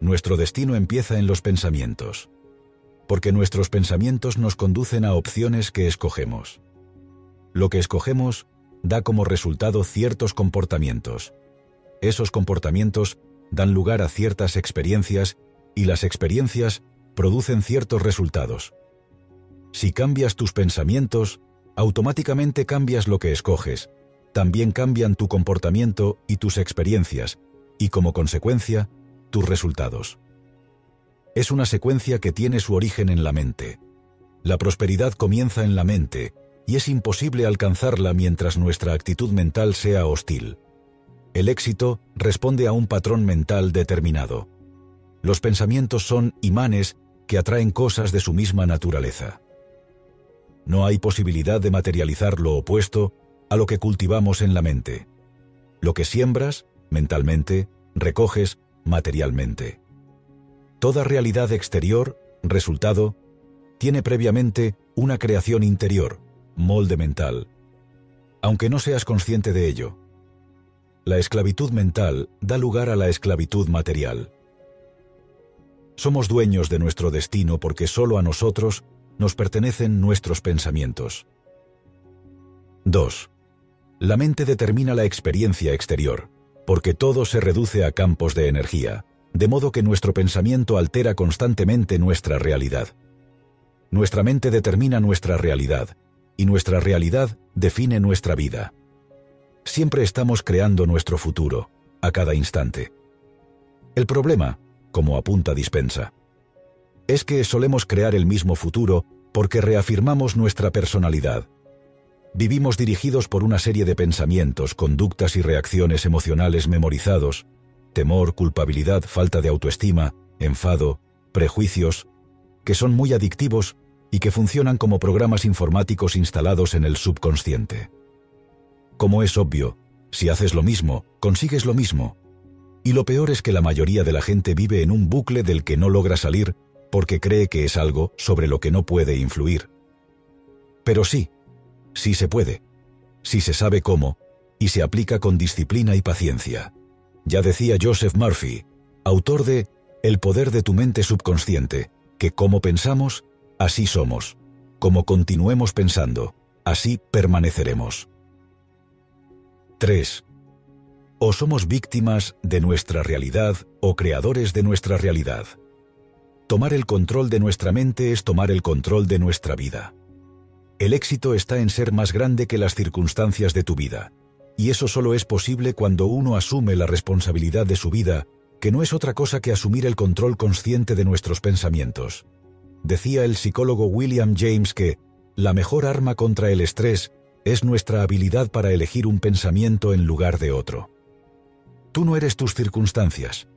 nuestro destino empieza en los pensamientos, porque nuestros pensamientos nos conducen a opciones que escogemos. Lo que escogemos da como resultado ciertos comportamientos. Esos comportamientos dan lugar a ciertas experiencias y las experiencias producen ciertos resultados. Si cambias tus pensamientos, automáticamente cambias lo que escoges, también cambian tu comportamiento y tus experiencias, y como consecuencia, resultados. Es una secuencia que tiene su origen en la mente. La prosperidad comienza en la mente, y es imposible alcanzarla mientras nuestra actitud mental sea hostil. El éxito responde a un patrón mental determinado. Los pensamientos son imanes que atraen cosas de su misma naturaleza. No hay posibilidad de materializar lo opuesto a lo que cultivamos en la mente. Lo que siembras, mentalmente, recoges materialmente. Toda realidad exterior, resultado, tiene previamente una creación interior, molde mental, aunque no seas consciente de ello. La esclavitud mental da lugar a la esclavitud material. Somos dueños de nuestro destino porque solo a nosotros nos pertenecen nuestros pensamientos. 2. La mente determina la experiencia exterior, porque todo se reduce a campos de energía, de modo que nuestro pensamiento altera constantemente nuestra realidad. Nuestra mente determina nuestra realidad, y nuestra realidad define nuestra vida. Siempre estamos creando nuestro futuro, a cada instante. El problema, como apunta Dispensa, es que solemos crear el mismo futuro porque reafirmamos nuestra personalidad. Vivimos dirigidos por una serie de pensamientos, conductas y reacciones emocionales memorizados, temor, culpabilidad, falta de autoestima, enfado, prejuicios, que son muy adictivos y que funcionan como programas informáticos instalados en el subconsciente. Como es obvio, si haces lo mismo, consigues lo mismo. Y lo peor es que la mayoría de la gente vive en un bucle del que no logra salir porque cree que es algo sobre lo que no puede influir. Pero sí, sí se puede, si se sabe cómo, y se aplica con disciplina y paciencia. Ya decía Joseph Murphy, autor de El poder de tu mente subconsciente, que como pensamos, Así somos. Como continuemos pensando, así permaneceremos. 3. O somos víctimas de nuestra realidad o creadores de nuestra realidad. Tomar el control de nuestra mente es tomar el control de nuestra vida. El éxito está en ser más grande que las circunstancias de tu vida, y eso solo es posible cuando uno asume la responsabilidad de su vida, que no es otra cosa que asumir el control consciente de nuestros pensamientos. Decía el psicólogo William James que la mejor arma contra el estrés es nuestra habilidad para elegir un pensamiento en lugar de otro. Tú no eres tus circunstancias,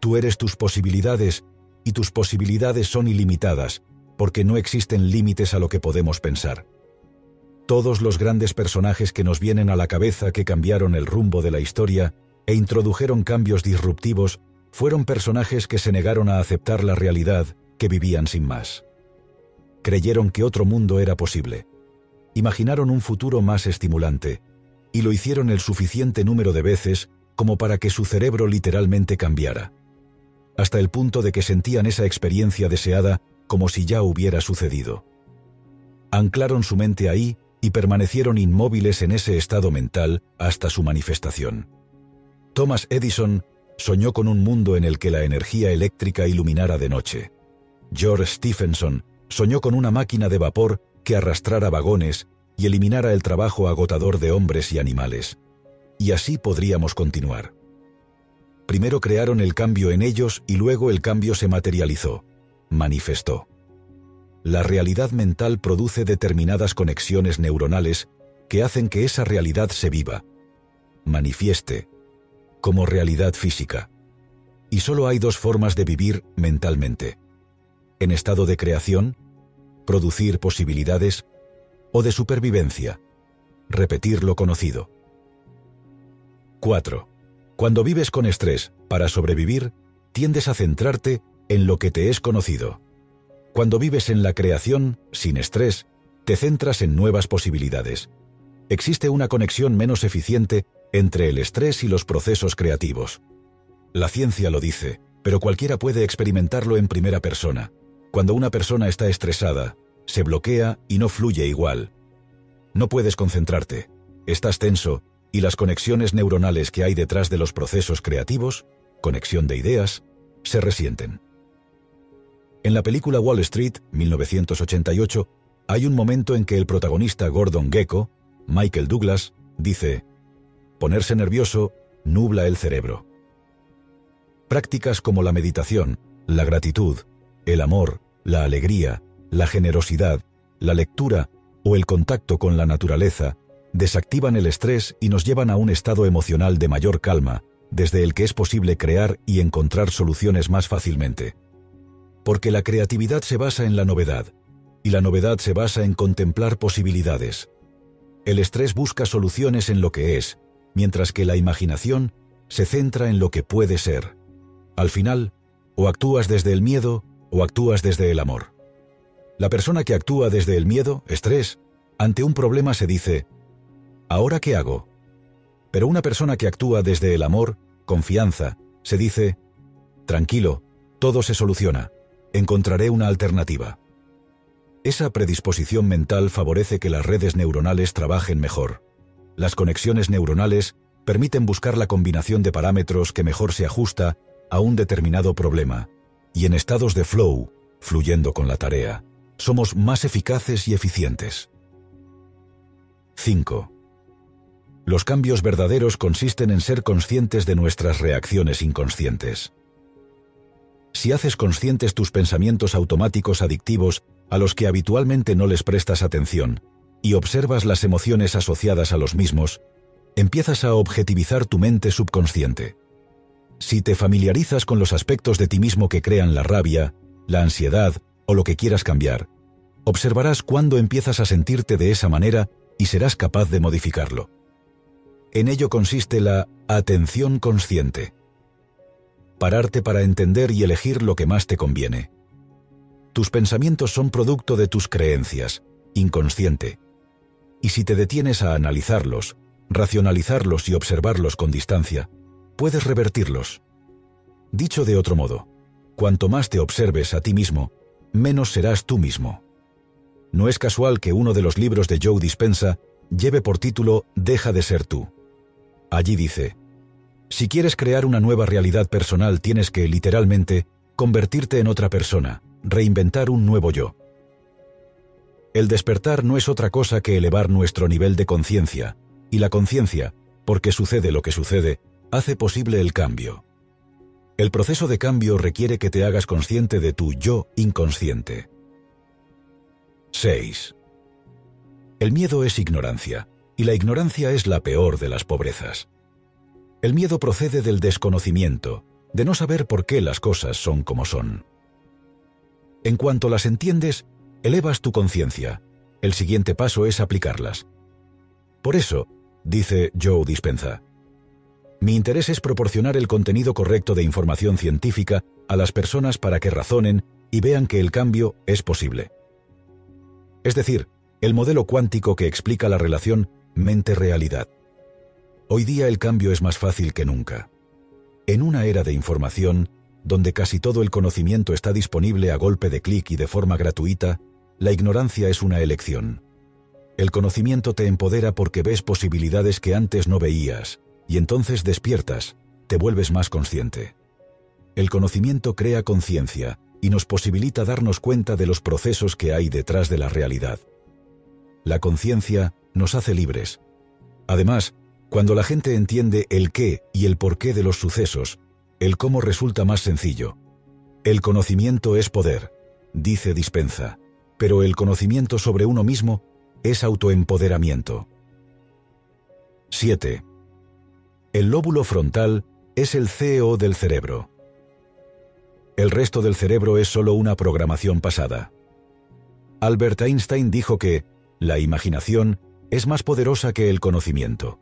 tú eres tus posibilidades y tus posibilidades son ilimitadas porque no existen límites a lo que podemos pensar. Todos los grandes personajes que nos vienen a la cabeza que cambiaron el rumbo de la historia e introdujeron cambios disruptivos fueron personajes que se negaron a aceptar la realidad que vivían sin más. Creyeron que otro mundo era posible. Imaginaron un futuro más estimulante, y lo hicieron el suficiente número de veces como para que su cerebro literalmente cambiara, hasta el punto de que sentían esa experiencia deseada como si ya hubiera sucedido. Anclaron su mente ahí y permanecieron inmóviles en ese estado mental hasta su manifestación. Thomas Edison soñó con un mundo en el que la energía eléctrica iluminara de noche. George Stephenson soñó con una máquina de vapor que arrastrara vagones y eliminara el trabajo agotador de hombres y animales. Y así podríamos continuar. Primero crearon el cambio en ellos y luego el cambio se materializó, manifestó. La realidad mental produce determinadas conexiones neuronales que hacen que esa realidad se viva, manifieste, como realidad física. Y solo hay dos formas de vivir mentalmente en estado de creación, producir posibilidades o de supervivencia, repetir lo conocido. 4. Cuando vives con estrés para sobrevivir, tiendes a centrarte en lo que te es conocido. Cuando vives en la creación, sin estrés, te centras en nuevas posibilidades. Existe una conexión menos eficiente entre el estrés y los procesos creativos. La ciencia lo dice, pero cualquiera puede experimentarlo en primera persona. Cuando una persona está estresada, se bloquea y no fluye igual. No puedes concentrarte, estás tenso y las conexiones neuronales que hay detrás de los procesos creativos, conexión de ideas, se resienten. En la película Wall Street, 1988, hay un momento en que el protagonista Gordon Gecko, Michael Douglas, dice, ponerse nervioso nubla el cerebro. Prácticas como la meditación, la gratitud, el amor, la alegría, la generosidad, la lectura o el contacto con la naturaleza desactivan el estrés y nos llevan a un estado emocional de mayor calma, desde el que es posible crear y encontrar soluciones más fácilmente. Porque la creatividad se basa en la novedad, y la novedad se basa en contemplar posibilidades. El estrés busca soluciones en lo que es, mientras que la imaginación se centra en lo que puede ser. Al final, o actúas desde el miedo o actúas desde el amor. La persona que actúa desde el miedo, estrés, ante un problema se dice, ¿ahora qué hago? Pero una persona que actúa desde el amor, confianza, se dice, tranquilo, todo se soluciona, encontraré una alternativa. Esa predisposición mental favorece que las redes neuronales trabajen mejor. Las conexiones neuronales permiten buscar la combinación de parámetros que mejor se ajusta a un determinado problema, y en estados de flow, fluyendo con la tarea, somos más eficaces y eficientes. 5. Los cambios verdaderos consisten en ser conscientes de nuestras reacciones inconscientes. Si haces conscientes tus pensamientos automáticos adictivos a los que habitualmente no les prestas atención, y observas las emociones asociadas a los mismos, empiezas a objetivizar tu mente subconsciente. Si te familiarizas con los aspectos de ti mismo que crean la rabia, la ansiedad o lo que quieras cambiar, observarás cuándo empiezas a sentirte de esa manera y serás capaz de modificarlo. En ello consiste la atención consciente. Pararte para entender y elegir lo que más te conviene. Tus pensamientos son producto de tus creencias, inconsciente. Y si te detienes a analizarlos, racionalizarlos y observarlos con distancia, puedes revertirlos. Dicho de otro modo, cuanto más te observes a ti mismo, menos serás tú mismo. No es casual que uno de los libros de Joe Dispensa lleve por título Deja de ser tú. Allí dice, si quieres crear una nueva realidad personal tienes que, literalmente, convertirte en otra persona, reinventar un nuevo yo. El despertar no es otra cosa que elevar nuestro nivel de conciencia, y la conciencia, porque sucede lo que sucede, hace posible el cambio. El proceso de cambio requiere que te hagas consciente de tu yo inconsciente. 6. El miedo es ignorancia, y la ignorancia es la peor de las pobrezas. El miedo procede del desconocimiento, de no saber por qué las cosas son como son. En cuanto las entiendes, elevas tu conciencia. El siguiente paso es aplicarlas. Por eso, dice Joe Dispenza, mi interés es proporcionar el contenido correcto de información científica a las personas para que razonen y vean que el cambio es posible. Es decir, el modelo cuántico que explica la relación mente-realidad. Hoy día el cambio es más fácil que nunca. En una era de información, donde casi todo el conocimiento está disponible a golpe de clic y de forma gratuita, la ignorancia es una elección. El conocimiento te empodera porque ves posibilidades que antes no veías, y entonces despiertas, te vuelves más consciente. El conocimiento crea conciencia y nos posibilita darnos cuenta de los procesos que hay detrás de la realidad. La conciencia nos hace libres. Además, cuando la gente entiende el qué y el porqué de los sucesos, el cómo resulta más sencillo. El conocimiento es poder, dice Dispensa pero el conocimiento sobre uno mismo es autoempoderamiento. 7. El lóbulo frontal es el CEO del cerebro. El resto del cerebro es solo una programación pasada. Albert Einstein dijo que la imaginación es más poderosa que el conocimiento.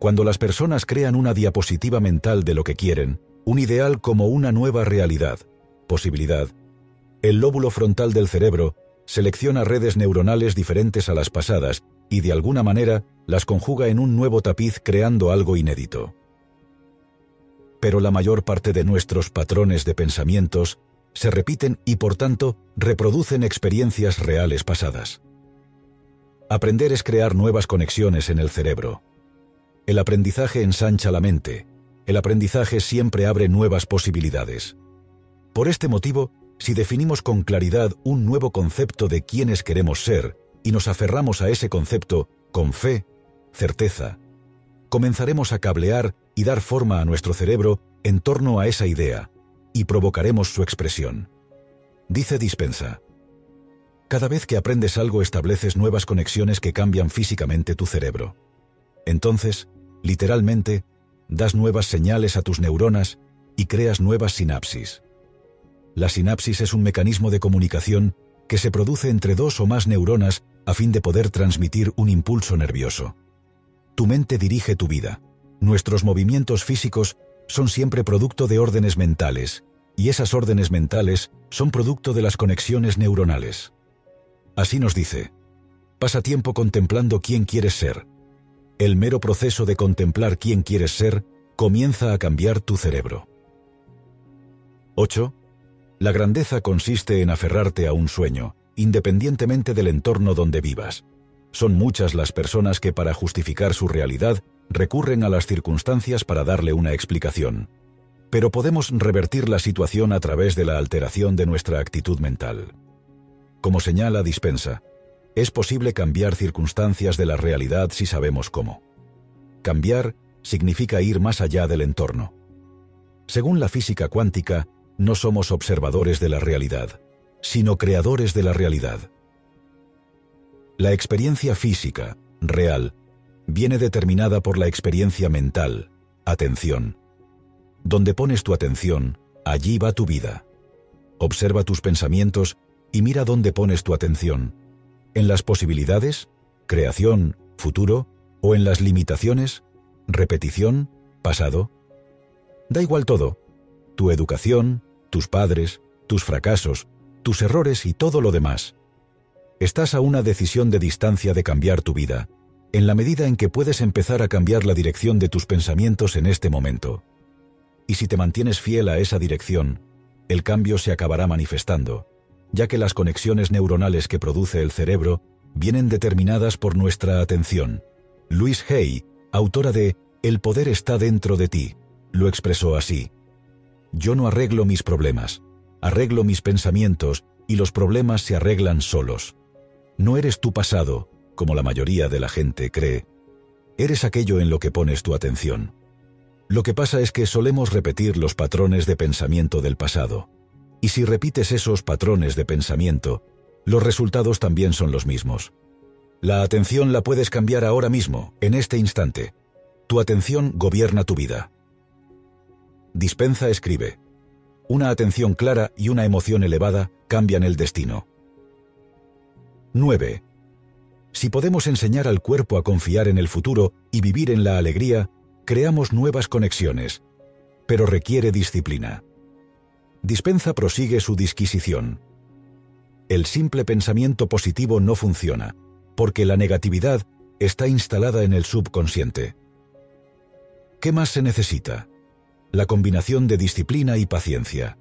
Cuando las personas crean una diapositiva mental de lo que quieren, un ideal como una nueva realidad, posibilidad, el lóbulo frontal del cerebro selecciona redes neuronales diferentes a las pasadas y de alguna manera las conjuga en un nuevo tapiz creando algo inédito. pero la mayor parte de nuestros patrones de pensamientos se repiten y por tanto reproducen experiencias reales pasadas. Aprender es crear nuevas conexiones en el cerebro. El aprendizaje ensancha la mente, el aprendizaje siempre abre nuevas posibilidades. Por este motivo, si definimos con claridad un nuevo concepto de quiénes queremos ser y nos aferramos a ese concepto con fe, certeza, comenzaremos a cablear y dar forma a nuestro cerebro en torno a esa idea, y provocaremos su expresión. Dice Dispensa. Cada vez que aprendes algo estableces nuevas conexiones que cambian físicamente tu cerebro. Entonces, literalmente, das nuevas señales a tus neuronas y creas nuevas sinapsis. La sinapsis es un mecanismo de comunicación que se produce entre dos o más neuronas a fin de poder transmitir un impulso nervioso. Tu mente dirige tu vida. Nuestros movimientos físicos son siempre producto de órdenes mentales, y esas órdenes mentales son producto de las conexiones neuronales. Así nos dice, pasa tiempo contemplando quién quieres ser. El mero proceso de contemplar quién quieres ser comienza a cambiar tu cerebro. 8. La grandeza consiste en aferrarte a un sueño, independientemente del entorno donde vivas. Son muchas las personas que para justificar su realidad recurren a las circunstancias para darle una explicación. Pero podemos revertir la situación a través de la alteración de nuestra actitud mental. Como señala Dispensa, es posible cambiar circunstancias de la realidad si sabemos cómo. Cambiar significa ir más allá del entorno. Según la física cuántica, no somos observadores de la realidad, sino creadores de la realidad. La experiencia física, real, viene determinada por la experiencia mental, atención. Donde pones tu atención, allí va tu vida. Observa tus pensamientos y mira dónde pones tu atención. ¿En las posibilidades, creación, futuro, o en las limitaciones, repetición, pasado? Da igual todo. Tu educación, tus padres, tus fracasos, tus errores y todo lo demás estás a una decisión de distancia de cambiar tu vida, en la medida en que puedes empezar a cambiar la dirección de tus pensamientos en este momento. Y si te mantienes fiel a esa dirección, el cambio se acabará manifestando, ya que las conexiones neuronales que produce el cerebro vienen determinadas por nuestra atención. Louise Hay, autora de El poder está dentro de ti, lo expresó así. Yo no arreglo mis problemas, arreglo mis pensamientos y los problemas se arreglan solos. No eres tu pasado, como la mayoría de la gente cree. Eres aquello en lo que pones tu atención. Lo que pasa es que solemos repetir los patrones de pensamiento del pasado. Y si repites esos patrones de pensamiento, los resultados también son los mismos. La atención la puedes cambiar ahora mismo, en este instante. Tu atención gobierna tu vida. Dispensa escribe. Una atención clara y una emoción elevada cambian el destino. 9. Si podemos enseñar al cuerpo a confiar en el futuro y vivir en la alegría, creamos nuevas conexiones, pero requiere disciplina. Dispensa prosigue su disquisición. El simple pensamiento positivo no funciona, porque la negatividad está instalada en el subconsciente. ¿Qué más se necesita? La combinación de disciplina y paciencia.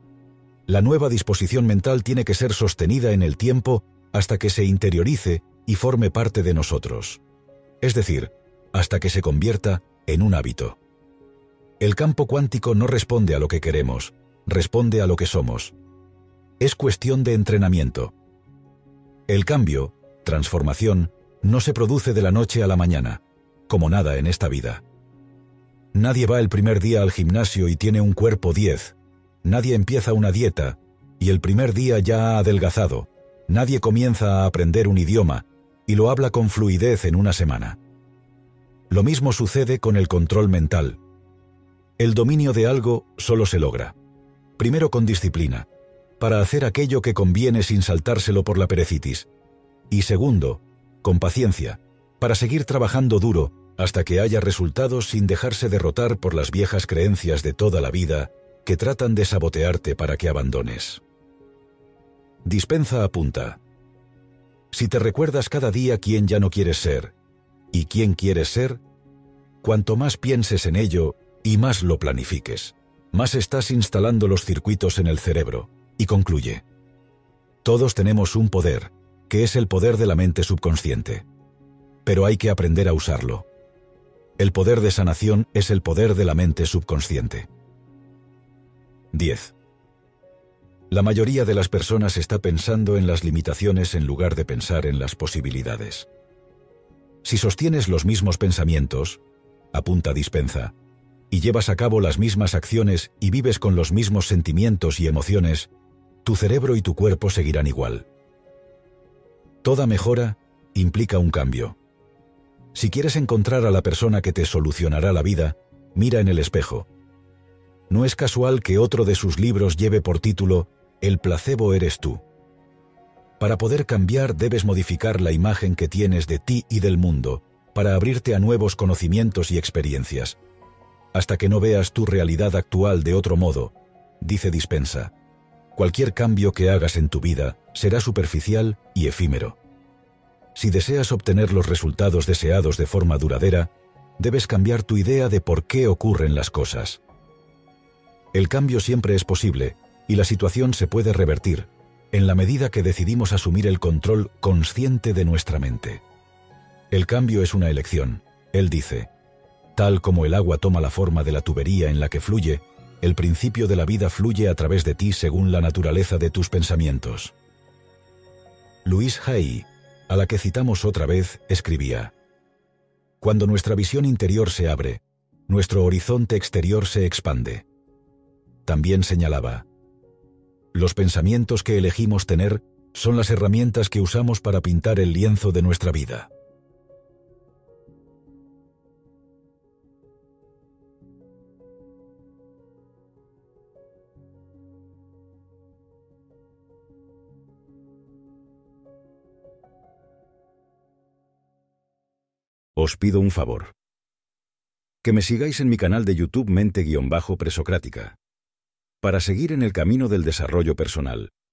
La nueva disposición mental tiene que ser sostenida en el tiempo hasta que se interiorice y forme parte de nosotros. Es decir, hasta que se convierta en un hábito. El campo cuántico no responde a lo que queremos, responde a lo que somos. Es cuestión de entrenamiento. El cambio, transformación, no se produce de la noche a la mañana, como nada en esta vida. Nadie va el primer día al gimnasio y tiene un cuerpo 10. Nadie empieza una dieta y el primer día ya ha adelgazado, Nadie comienza a aprender un idioma y lo habla con fluidez en una semana. Lo mismo sucede con el control mental. El dominio de algo solo se logra, primero con disciplina, para hacer aquello que conviene sin saltárselo por la perecitis, y segundo, con paciencia, para seguir trabajando duro hasta que haya resultados sin dejarse derrotar por las viejas creencias de toda la vida que tratan de sabotearte para que abandones. Dispensa apunta. Si te recuerdas cada día quién ya no quieres ser y quién quieres ser, cuanto más pienses en ello y más lo planifiques, más estás instalando los circuitos en el cerebro, y concluye. Todos tenemos un poder, que es el poder de la mente subconsciente. Pero hay que aprender a usarlo. El poder de sanación es el poder de la mente subconsciente. 10. La mayoría de las personas está pensando en las limitaciones en lugar de pensar en las posibilidades. Si sostienes los mismos pensamientos, apunta dispensa, y llevas a cabo las mismas acciones y vives con los mismos sentimientos y emociones, tu cerebro y tu cuerpo seguirán igual. Toda mejora implica un cambio. Si quieres encontrar a la persona que te solucionará la vida, mira en el espejo. No es casual que otro de sus libros lleve por título el placebo eres tú. Para poder cambiar debes modificar la imagen que tienes de ti y del mundo, para abrirte a nuevos conocimientos y experiencias. Hasta que no veas tu realidad actual de otro modo, dice Dispensa, cualquier cambio que hagas en tu vida será superficial y efímero. Si deseas obtener los resultados deseados de forma duradera, debes cambiar tu idea de por qué ocurren las cosas. El cambio siempre es posible, y la situación se puede revertir, en la medida que decidimos asumir el control consciente de nuestra mente. El cambio es una elección, él dice. Tal como el agua toma la forma de la tubería en la que fluye, el principio de la vida fluye a través de ti según la naturaleza de tus pensamientos. Luis Hay, a la que citamos otra vez, escribía, Cuando nuestra visión interior se abre, nuestro horizonte exterior se expande. También señalaba, los pensamientos que elegimos tener son las herramientas que usamos para pintar el lienzo de nuestra vida. Os pido un favor. Que me sigáis en mi canal de YouTube Mente-Presocrática para seguir en el camino del desarrollo personal